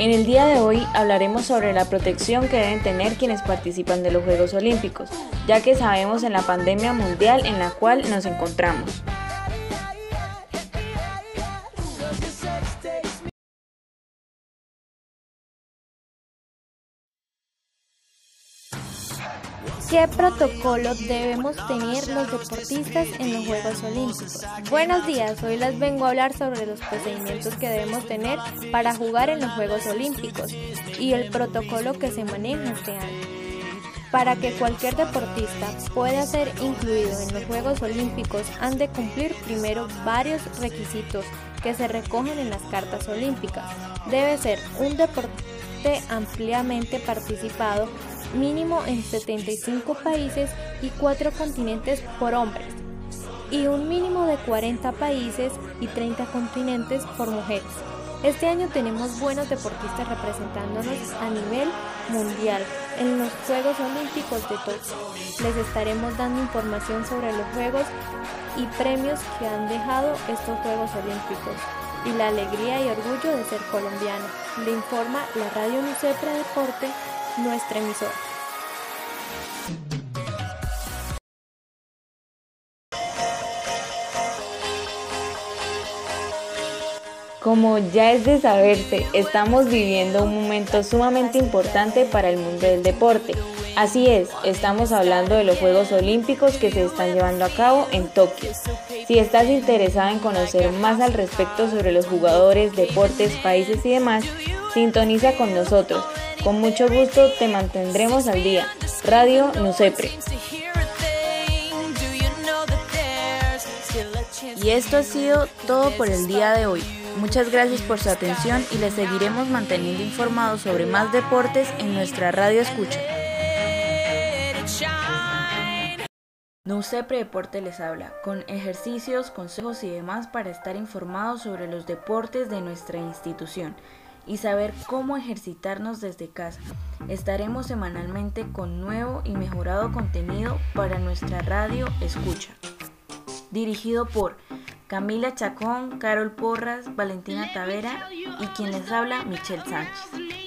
En el día de hoy hablaremos sobre la protección que deben tener quienes participan de los Juegos Olímpicos, ya que sabemos en la pandemia mundial en la cual nos encontramos. ¿Qué protocolo debemos tener los deportistas en los Juegos Olímpicos? Buenos días, hoy les vengo a hablar sobre los procedimientos que debemos tener para jugar en los Juegos Olímpicos y el protocolo que se maneja este año. Para que cualquier deportista pueda ser incluido en los Juegos Olímpicos han de cumplir primero varios requisitos que se recogen en las cartas olímpicas. Debe ser un deporte ampliamente participado mínimo en 75 países y 4 continentes por hombres, y un mínimo de 40 países y 30 continentes por mujeres. Este año tenemos buenos deportistas representándonos a nivel mundial en los Juegos Olímpicos de Tokio. Les estaremos dando información sobre los Juegos y premios que han dejado estos Juegos Olímpicos y la alegría y orgullo de ser colombiano. Le informa la Radio Unicepra Deporte nuestra emisora. Como ya es de saberse, estamos viviendo un momento sumamente importante para el mundo del deporte. Así es, estamos hablando de los Juegos Olímpicos que se están llevando a cabo en Tokio. Si estás interesada en conocer más al respecto sobre los jugadores, deportes, países y demás, sintoniza con nosotros. Con mucho gusto te mantendremos al día. Radio Nusepre. Y esto ha sido todo por el día de hoy. Muchas gracias por su atención y les seguiremos manteniendo informados sobre más deportes en nuestra radio escucha. Nusepre Deporte les habla, con ejercicios, consejos y demás para estar informados sobre los deportes de nuestra institución y saber cómo ejercitarnos desde casa. Estaremos semanalmente con nuevo y mejorado contenido para nuestra radio Escucha. Dirigido por Camila Chacón, Carol Porras, Valentina Tavera y quien les habla, Michelle Sánchez.